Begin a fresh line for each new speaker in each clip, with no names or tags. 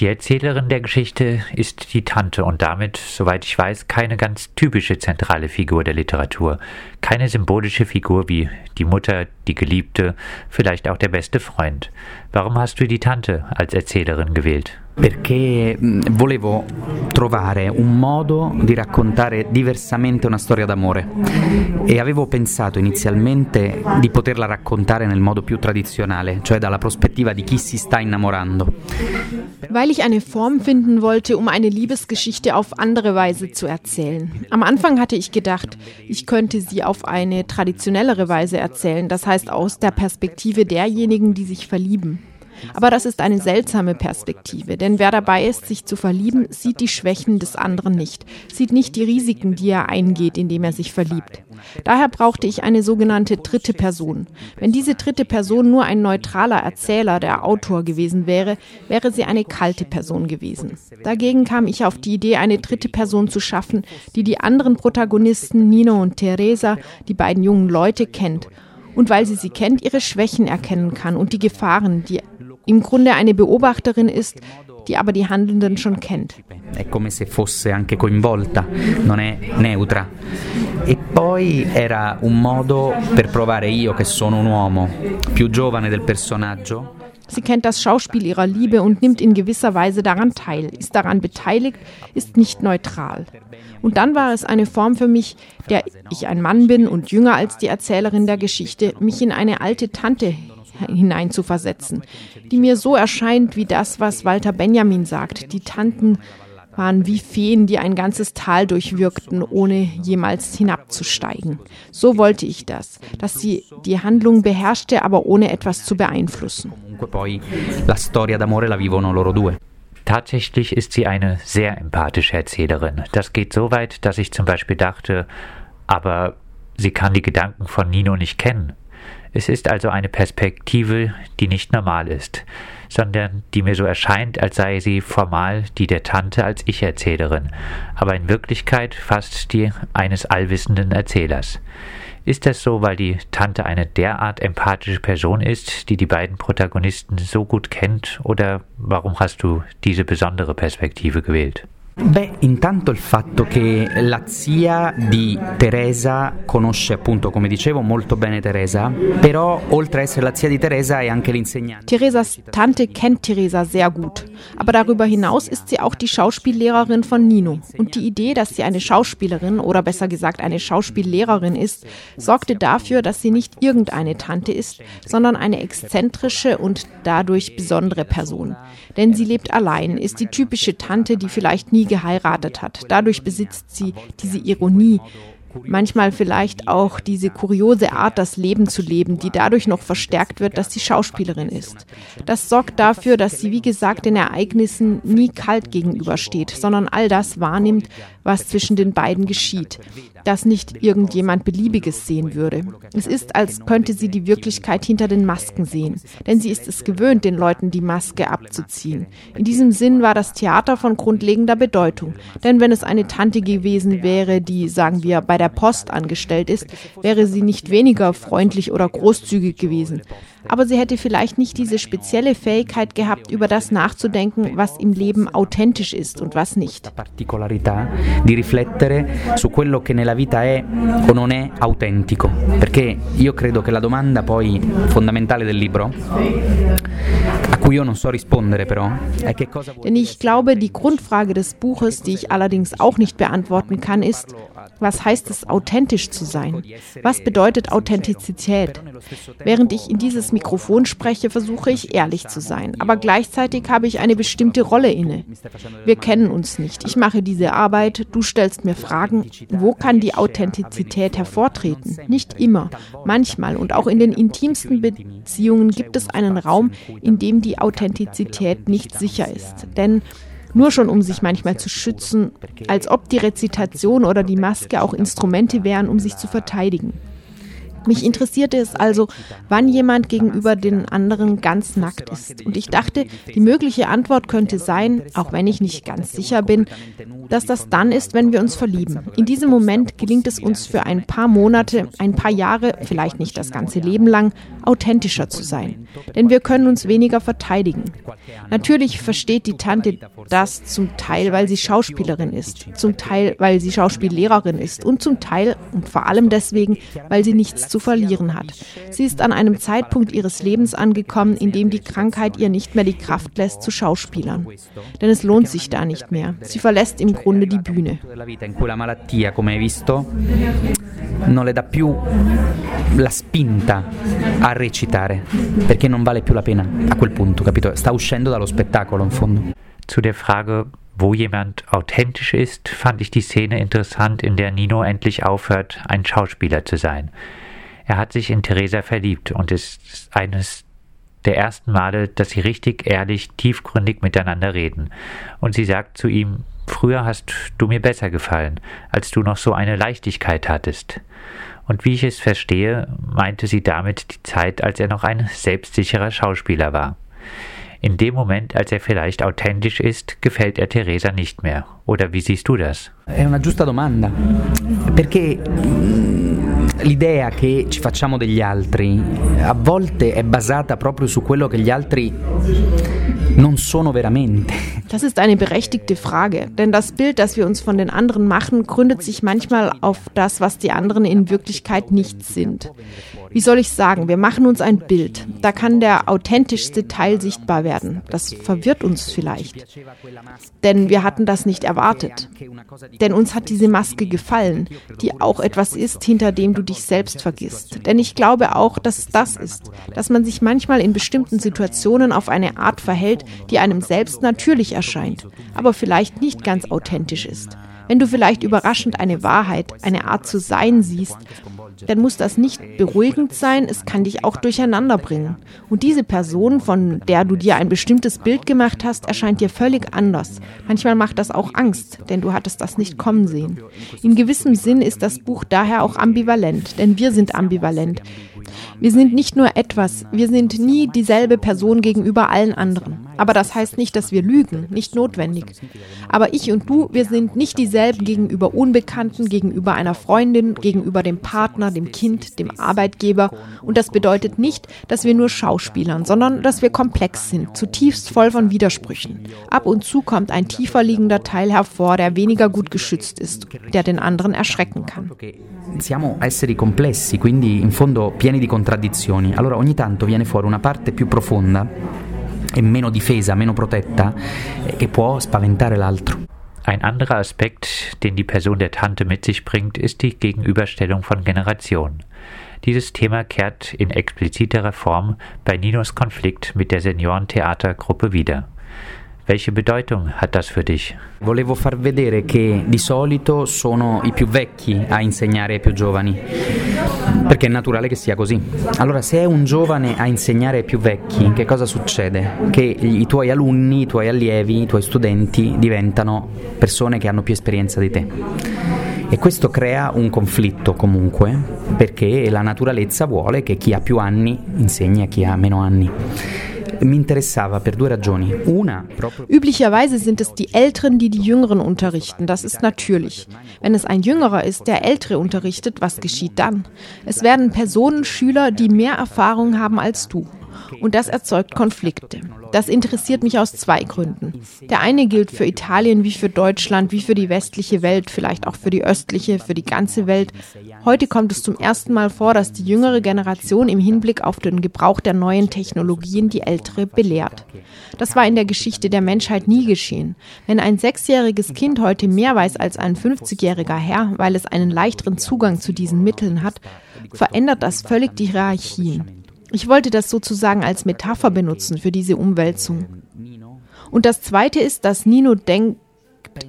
Die Erzählerin der Geschichte ist die Tante und damit, soweit ich weiß, keine ganz typische zentrale Figur der Literatur, keine symbolische Figur wie die Mutter, die Geliebte, vielleicht auch der beste Freund. Warum hast du die Tante als Erzählerin gewählt?
Perché volevo trovare un modo di raccontare diversamente una storia d'amore e avevo pensato inizialmente di poterla raccontare nel modo più tradizionale, cioè dalla prospettiva di chi si sta innamorando.
Weil ich eine Form finden wollte, um eine Liebesgeschichte auf andere Weise zu erzählen. Am Anfang hatte ich gedacht, ich könnte sie auf eine traditionellere Weise erzählen, das heißt aus der Perspektive derjenigen, die sich verlieben. Aber das ist eine seltsame Perspektive, denn wer dabei ist, sich zu verlieben, sieht die Schwächen des anderen nicht, sieht nicht die Risiken, die er eingeht, indem er sich verliebt. Daher brauchte ich eine sogenannte dritte Person. Wenn diese dritte Person nur ein neutraler Erzähler, der Autor gewesen wäre, wäre sie eine kalte Person gewesen. Dagegen kam ich auf die Idee, eine dritte Person zu schaffen, die die anderen Protagonisten Nino und Teresa, die beiden jungen Leute, kennt und weil sie sie kennt, ihre Schwächen erkennen kann und die Gefahren, die im Grunde eine Beobachterin ist, die aber die Handelnden schon kennt.
È come se fosse anche coinvolta, non è neutra. E poi era un modo per provare io che sono un uomo più giovane del personaggio.
Sie kennt das Schauspiel ihrer Liebe und nimmt in gewisser Weise daran teil, ist daran beteiligt, ist nicht neutral. Und dann war es eine Form für mich, der ich ein Mann bin und jünger als die Erzählerin der Geschichte, mich in eine alte Tante hineinzuversetzen, die mir so erscheint wie das, was Walter Benjamin sagt. Die Tanten waren wie Feen, die ein ganzes Tal durchwirkten, ohne jemals hinabzusteigen. So wollte ich das, dass sie die Handlung beherrschte, aber ohne etwas zu beeinflussen.
Tatsächlich ist sie eine sehr empathische Erzählerin. Das geht so weit, dass ich zum Beispiel dachte, aber sie kann die Gedanken von Nino nicht kennen. Es ist also eine Perspektive, die nicht normal ist, sondern die mir so erscheint, als sei sie formal die der Tante als Ich-Erzählerin, aber in Wirklichkeit fast die eines allwissenden Erzählers. Ist das so, weil die Tante eine derart empathische Person ist, die die beiden Protagonisten so gut kennt, oder warum hast du diese besondere Perspektive gewählt?
Beh, intanto il fatto che la zia di Teresa conosce appunto, come dicevo, molto bene Teresa, però oltre a essere la zia di Teresa è anche l'insegnante.
Teresas Tante kennt Teresa sehr gut, aber darüber hinaus ist sie auch die Schauspiellehrerin von Nino. Und die Idee, dass sie eine Schauspielerin oder besser gesagt eine Schauspiellehrerin ist, sorgte dafür, dass sie nicht irgendeine Tante ist, sondern eine exzentrische und dadurch besondere Person. Denn sie lebt allein, ist die typische Tante, die vielleicht nie geheiratet hat. Dadurch besitzt sie diese Ironie, manchmal vielleicht auch diese kuriose Art, das Leben zu leben, die dadurch noch verstärkt wird, dass sie Schauspielerin ist. Das sorgt dafür, dass sie, wie gesagt, den Ereignissen nie kalt gegenübersteht, sondern all das wahrnimmt, was zwischen den beiden geschieht, das nicht irgendjemand Beliebiges sehen würde. Es ist, als könnte sie die Wirklichkeit hinter den Masken sehen, denn sie ist es gewöhnt, den Leuten die Maske abzuziehen. In diesem Sinn war das Theater von grundlegender Bedeutung, denn wenn es eine Tante gewesen wäre, die, sagen wir, bei der Post angestellt ist, wäre sie nicht weniger freundlich oder großzügig gewesen. Aber sie hätte vielleicht nicht diese spezielle Fähigkeit gehabt, über das nachzudenken, was im Leben authentisch ist und was nicht.
Di riflettere su quello che nella vita è o non è autentico, perché io credo che la domanda poi fondamentale del libro a cui io non so rispondere però è che cosa
Denn ich glaube, die Grundfrage des Buches, die ich allerdings auch nicht beantworten kann, ist, was heißt es, authentisch zu sein? Was bedeutet Authentizität? Während ich in dieses Mikrofon spreche, versuche ich ehrlich zu sein, aber gleichzeitig habe ich eine bestimmte Rolle inne. Wir kennen uns nicht. Ich mache diese Arbeit, du stellst mir Fragen. Wo kann die Authentizität hervortreten? Nicht immer, manchmal und auch in den intimsten Beziehungen gibt es einen Raum, in dem die Authentizität nicht sicher ist. Denn nur schon um sich manchmal zu schützen, als ob die Rezitation oder die Maske auch Instrumente wären, um sich zu verteidigen. Mich interessierte es also, wann jemand gegenüber den anderen ganz nackt ist. Und ich dachte, die mögliche Antwort könnte sein, auch wenn ich nicht ganz sicher bin, dass das dann ist, wenn wir uns verlieben. In diesem Moment gelingt es uns für ein paar Monate, ein paar Jahre, vielleicht nicht das ganze Leben lang, authentischer zu sein. Denn wir können uns weniger verteidigen. Natürlich versteht die Tante das zum Teil, weil sie Schauspielerin ist, zum Teil, weil sie Schauspiellehrerin ist und zum Teil und vor allem deswegen, weil sie nichts zu verlieren hat. Sie ist an einem Zeitpunkt ihres Lebens angekommen, in dem die Krankheit ihr nicht mehr die Kraft lässt zu Schauspielern. Denn es lohnt sich da nicht mehr. Sie verlässt im Grunde die Bühne.
Non le dà più la spinta a recitare, perché non vale più la pena a quel punto, capito? Sta uscendo dallo spettacolo in fondo.
Zu der Frage, wo jemand authentisch ist, fand ich die Szene interessant, in der Nino endlich aufhört, ein Schauspieler zu sein. Er hat sich in Theresa verliebt und ist eines der ersten Male, dass sie richtig ehrlich, tiefgründig miteinander reden. Und sie sagt zu ihm, früher hast du mir besser gefallen, als du noch so eine Leichtigkeit hattest. Und wie ich es verstehe, meinte sie damit die Zeit, als er noch ein selbstsicherer Schauspieler war. In dem Moment, als er vielleicht authentisch ist, gefällt er Theresa nicht mehr. Oder wie siehst du das?
È una giusta domanda. Perché l'idea che ci facciamo degli altri a volte è basata proprio su quello che gli altri non sono veramente.
Das ist eine berechtigte Frage, denn das Bild, das wir uns von den anderen machen, gründet sich manchmal auf das, was die anderen in Wirklichkeit nicht sind. Wie soll ich sagen, wir machen uns ein Bild. Da kann der authentischste Teil sichtbar werden. Das verwirrt uns vielleicht. Denn wir hatten das nicht erwartet. Denn uns hat diese Maske gefallen, die auch etwas ist, hinter dem du dich selbst vergisst. Denn ich glaube auch, dass es das ist, dass man sich manchmal in bestimmten Situationen auf eine Art verhält, die einem selbst natürlich erscheint, aber vielleicht nicht ganz authentisch ist. Wenn du vielleicht überraschend eine Wahrheit, eine Art zu sein siehst, dann muss das nicht beruhigend sein, es kann dich auch durcheinander bringen. Und diese Person, von der du dir ein bestimmtes Bild gemacht hast, erscheint dir völlig anders. Manchmal macht das auch Angst, denn du hattest das nicht kommen sehen. In gewissem Sinn ist das Buch daher auch ambivalent, denn wir sind ambivalent. Wir sind nicht nur etwas, wir sind nie dieselbe Person gegenüber allen anderen. Aber das heißt nicht, dass wir lügen, nicht notwendig. Aber ich und du, wir sind nicht dieselben gegenüber Unbekannten, gegenüber einer Freundin, gegenüber dem Partner, dem Kind, dem Arbeitgeber. Und das bedeutet nicht, dass wir nur Schauspielern, sondern dass wir komplex sind, zutiefst voll von Widersprüchen. Ab und zu kommt ein tiefer liegender Teil hervor, der weniger gut geschützt ist, der den anderen erschrecken kann.
Siamo esseri complessi, quindi in fondo pieni di contraddizioni. Allora ogni tanto viene fuori una parte più profonda e meno difesa, meno protetta, eh, che può spaventare l'altro.
Ein anderer Aspekt, den die Person der Tante mit sich bringt, ist die Gegenüberstellung von Generationen. Dieses Thema kehrt in expliziterer Form bei Ninos Konflikt mit der Seniorentheatergruppe wieder. Welche Bedeutung hat das für dich?
Volevo far vedere che di solito sono i più vecchi a insegnare ai più giovani, perché è naturale che sia così. Allora, se è un giovane a insegnare ai più vecchi, che cosa succede? Che i tuoi alunni, i tuoi allievi, i tuoi studenti diventano persone che hanno più esperienza di te. E questo crea un conflitto comunque, perché la naturalezza vuole che chi ha più anni insegni a chi ha meno anni.
Üblicherweise sind es die Älteren, die die Jüngeren unterrichten. Das ist natürlich. Wenn es ein Jüngerer ist, der Ältere unterrichtet, was geschieht dann? Es werden Personen, Schüler, die mehr Erfahrung haben als du. Und das erzeugt Konflikte. Das interessiert mich aus zwei Gründen. Der eine gilt für Italien wie für Deutschland, wie für die westliche Welt, vielleicht auch für die östliche, für die ganze Welt. Heute kommt es zum ersten Mal vor, dass die jüngere Generation im Hinblick auf den Gebrauch der neuen Technologien die ältere belehrt. Das war in der Geschichte der Menschheit nie geschehen. Wenn ein sechsjähriges Kind heute mehr weiß als ein 50-jähriger Herr, weil es einen leichteren Zugang zu diesen Mitteln hat, verändert das völlig die Hierarchien. Ich wollte das sozusagen als Metapher benutzen für diese Umwälzung. Und das Zweite ist, dass Nino denkt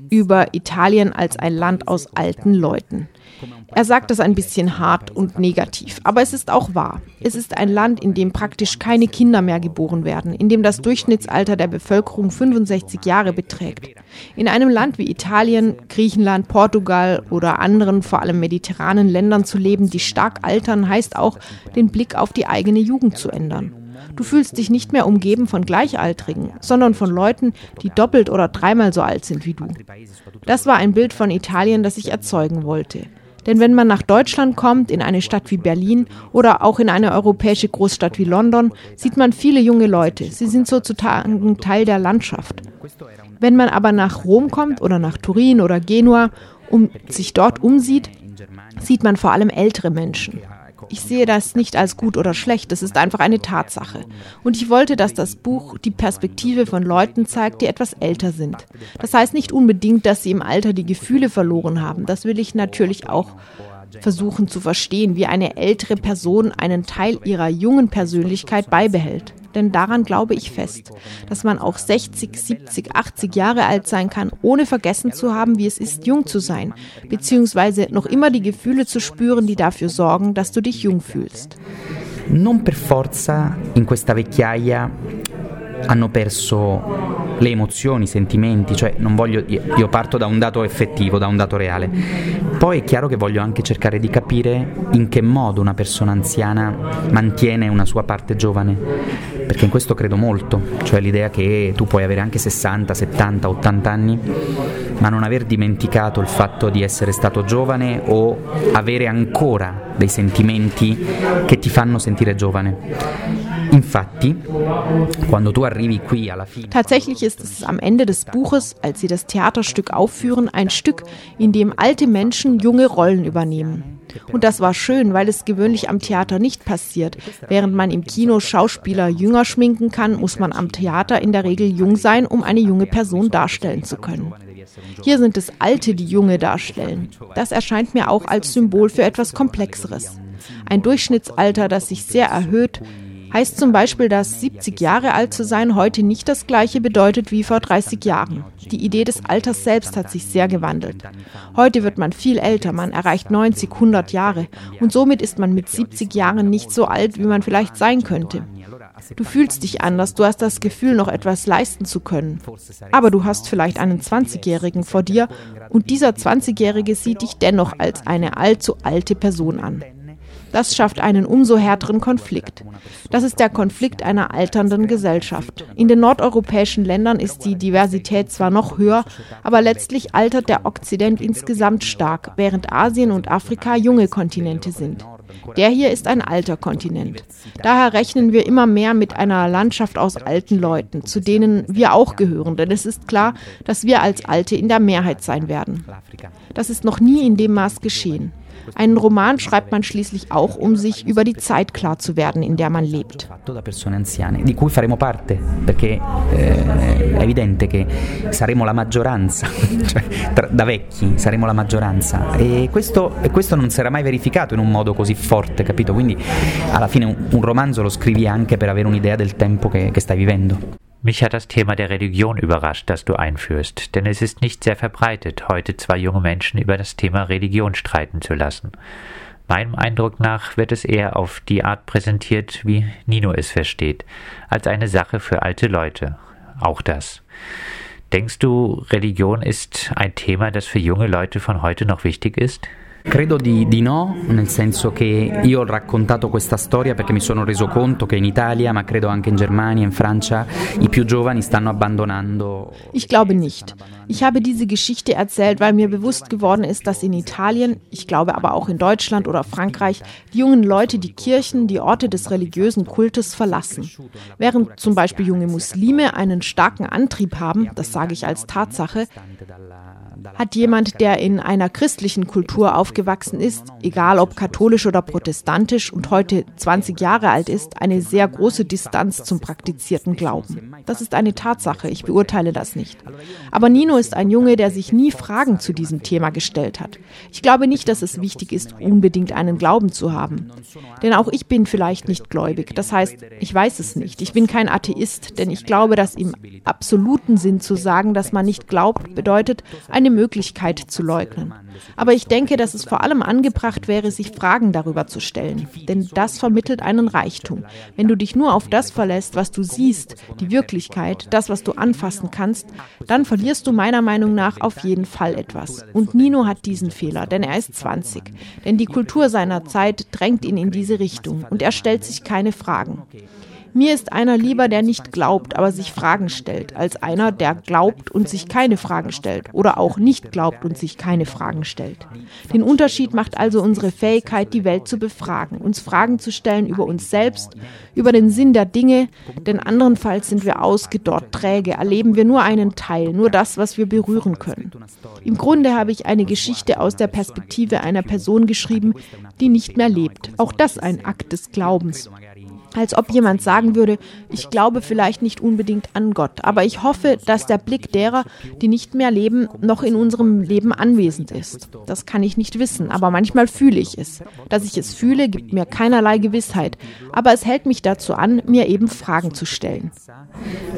über Italien als ein Land aus alten Leuten. Er sagt das ein bisschen hart und negativ, aber es ist auch wahr. Es ist ein Land, in dem praktisch keine Kinder mehr geboren werden, in dem das Durchschnittsalter der Bevölkerung 65 Jahre beträgt. In einem Land wie Italien, Griechenland, Portugal oder anderen, vor allem mediterranen Ländern zu leben, die stark altern, heißt auch, den Blick auf die eigene Jugend zu ändern. Du fühlst dich nicht mehr umgeben von Gleichaltrigen, sondern von Leuten, die doppelt oder dreimal so alt sind wie du. Das war ein Bild von Italien, das ich erzeugen wollte. Denn wenn man nach Deutschland kommt, in eine Stadt wie Berlin oder auch in eine europäische Großstadt wie London, sieht man viele junge Leute. Sie sind sozusagen Teil der Landschaft. Wenn man aber nach Rom kommt oder nach Turin oder Genua und sich dort umsieht, sieht man vor allem ältere Menschen. Ich sehe das nicht als gut oder schlecht, das ist einfach eine Tatsache. Und ich wollte, dass das Buch die Perspektive von Leuten zeigt, die etwas älter sind. Das heißt nicht unbedingt, dass sie im Alter die Gefühle verloren haben. Das will ich natürlich auch versuchen zu verstehen, wie eine ältere Person einen Teil ihrer jungen Persönlichkeit beibehält. Denn daran glaube ich fest, dass man auch 60, 70, 80 Jahre alt sein kann, ohne vergessen zu haben, wie es ist, jung zu sein, beziehungsweise noch immer die Gefühle zu spüren, die dafür sorgen, dass du dich jung fühlst.
Non per forza in questa vecchiaia hanno perso le emozioni, i sentimenti, cioè non voglio, io parto da un dato effettivo, da un dato reale. Poi è chiaro che voglio anche cercare di capire in che modo una persona anziana mantiene una sua parte giovane, perché in questo credo molto, cioè l'idea che tu puoi avere anche 60, 70, 80 anni, ma non aver dimenticato il fatto di essere stato giovane o avere ancora dei sentimenti che ti fanno sentire giovane.
Tatsächlich ist es am Ende des Buches, als sie das Theaterstück aufführen, ein Stück, in dem alte Menschen junge Rollen übernehmen. Und das war schön, weil es gewöhnlich am Theater nicht passiert. Während man im Kino Schauspieler jünger schminken kann, muss man am Theater in der Regel jung sein, um eine junge Person darstellen zu können. Hier sind es Alte, die Junge darstellen. Das erscheint mir auch als Symbol für etwas Komplexeres. Ein Durchschnittsalter, das sich sehr erhöht, heißt zum Beispiel, dass 70 Jahre alt zu sein heute nicht das gleiche bedeutet wie vor 30 Jahren. Die Idee des Alters selbst hat sich sehr gewandelt. Heute wird man viel älter, man erreicht 90, 100 Jahre und somit ist man mit 70 Jahren nicht so alt, wie man vielleicht sein könnte. Du fühlst dich anders, du hast das Gefühl, noch etwas leisten zu können. Aber du hast vielleicht einen 20-Jährigen vor dir und dieser 20-Jährige sieht dich dennoch als eine allzu alte Person an. Das schafft einen umso härteren Konflikt. Das ist der Konflikt einer alternden Gesellschaft. In den nordeuropäischen Ländern ist die Diversität zwar noch höher, aber letztlich altert der Okzident insgesamt stark, während Asien und Afrika junge Kontinente sind. Der hier ist ein alter Kontinent. Daher rechnen wir immer mehr mit einer Landschaft aus alten Leuten, zu denen wir auch gehören, denn es ist klar, dass wir als Alte in der Mehrheit sein werden. Das ist noch nie in dem Maß geschehen. Einen Roman schreibt man schließlich auch, um sich über die Zeit klar zu werden, in der man lebt.
Di cui faremo parte, perché eh, è evidente che saremo la maggioranza, cioè da vecchi saremo la maggioranza e questo, non si era mai verificato in un modo così forte, capito? Quindi alla fine un, un romanzo lo scrivi anche per avere un'idea del tempo che, che stai vivendo.
Mich hat das Thema der Religion überrascht, das du einführst, denn es ist nicht sehr verbreitet, heute zwei junge Menschen über das Thema Religion streiten zu lassen. Meinem Eindruck nach wird es eher auf die Art präsentiert, wie Nino es versteht, als eine Sache für alte Leute. Auch das. Denkst du, Religion ist ein Thema, das für junge Leute von heute noch wichtig ist?
Credo di, di, no, nel senso che io ho raccontato questa storia perché mi sono reso conto che in Italia, ma credo anche in Germania, in Francia, i più giovani stanno abbandonando.
Ich glaube nicht. Ich habe diese Geschichte erzählt, weil mir bewusst geworden ist, dass in Italien, ich glaube aber auch in Deutschland oder Frankreich, die jungen Leute die Kirchen, die Orte des religiösen Kultes verlassen. Während zum Beispiel junge Muslime einen starken Antrieb haben, das sage ich als Tatsache, hat jemand, der in einer christlichen Kultur aufgewachsen ist, egal ob katholisch oder protestantisch und heute 20 Jahre alt ist, eine sehr große Distanz zum praktizierten Glauben. Das ist eine Tatsache, ich beurteile das nicht. Aber Nino ist ein Junge, der sich nie Fragen zu diesem Thema gestellt hat. Ich glaube nicht, dass es wichtig ist, unbedingt einen Glauben zu haben. Denn auch ich bin vielleicht nicht gläubig. Das heißt, ich weiß es nicht. Ich bin kein Atheist, denn ich glaube, dass im absoluten Sinn zu sagen, dass man nicht glaubt, bedeutet, eine Möglichkeit zu leugnen. Aber ich denke, dass es vor allem angebracht wäre, sich Fragen darüber zu stellen. Denn das vermittelt einen Reichtum. Wenn du dich nur auf das verlässt, was du siehst, die Wirklichkeit, das, was du anfassen kannst, dann verlierst du meiner Meinung nach auf jeden Fall etwas. Und Nino hat diesen Fehler, denn er ist 20. Denn die Kultur seiner Zeit drängt ihn in diese Richtung und er stellt sich keine Fragen. Mir ist einer lieber, der nicht glaubt, aber sich Fragen stellt, als einer, der glaubt und sich keine Fragen stellt oder auch nicht glaubt und sich keine Fragen stellt. Den Unterschied macht also unsere Fähigkeit, die Welt zu befragen, uns Fragen zu stellen über uns selbst, über den Sinn der Dinge, denn andernfalls sind wir ausgedorrt, träge, erleben wir nur einen Teil, nur das, was wir berühren können. Im Grunde habe ich eine Geschichte aus der Perspektive einer Person geschrieben, die nicht mehr lebt. Auch das ein Akt des Glaubens. Als ob jemand sagen würde, ich glaube vielleicht nicht unbedingt an Gott, aber ich hoffe, dass der Blick derer, die nicht mehr leben, noch in unserem Leben anwesend ist. Das kann ich nicht wissen, aber manchmal fühle ich es. Dass ich es fühle, gibt mir keinerlei Gewissheit, aber es hält mich dazu an, mir eben Fragen zu stellen.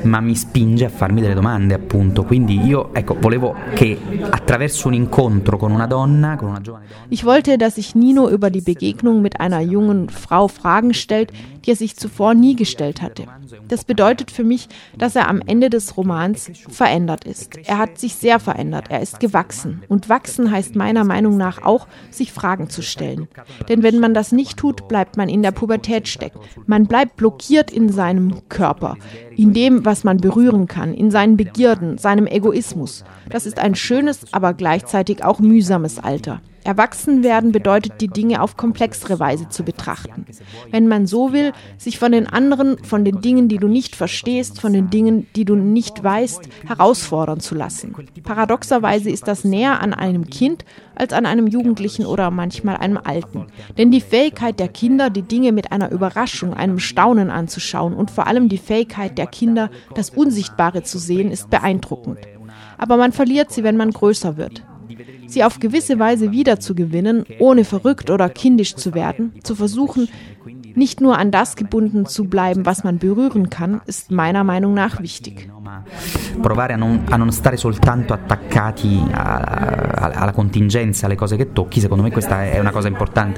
Ma mi spinge a farmi delle domande, appunto. Quindi io, ecco, volevo che attraverso un incontro con una donna, con una giovane donna.
Ich wollte, dass sich Nino über die Begegnung mit einer jungen Frau Fragen stellt, die er sich zuvor nie gestellt hatte. Das bedeutet für mich, dass er am Ende des Romans verändert ist. Er hat sich sehr verändert, er ist gewachsen. Und wachsen heißt meiner Meinung nach auch, sich Fragen zu stellen. Denn wenn man das nicht tut, bleibt man in der Pubertät stecken. Man bleibt blockiert in seinem Körper, in dem, was man berühren kann, in seinen Begierden, seinem Egoismus. Das ist ein schönes, aber gleichzeitig auch mühsames Alter. Erwachsen werden bedeutet, die Dinge auf komplexere Weise zu betrachten. Wenn man so will, sich von den anderen, von den Dingen, die du nicht verstehst, von den Dingen, die du nicht weißt, herausfordern zu lassen. Paradoxerweise ist das näher an einem Kind als an einem Jugendlichen oder manchmal einem Alten. Denn die Fähigkeit der Kinder, die Dinge mit einer Überraschung, einem Staunen anzuschauen und vor allem die Fähigkeit der Kinder, das Unsichtbare zu sehen, ist beeindruckend. Aber man verliert sie, wenn man größer wird sie auf gewisse Weise wiederzugewinnen, ohne verrückt oder kindisch zu werden, zu versuchen, nicht nur an das gebunden zu bleiben, was man berühren kann, ist meiner Meinung nach wichtig.
Provare a non, a non stare soltanto attaccati alla contingenza, alle cose che tocchi, secondo me questa è una cosa importante.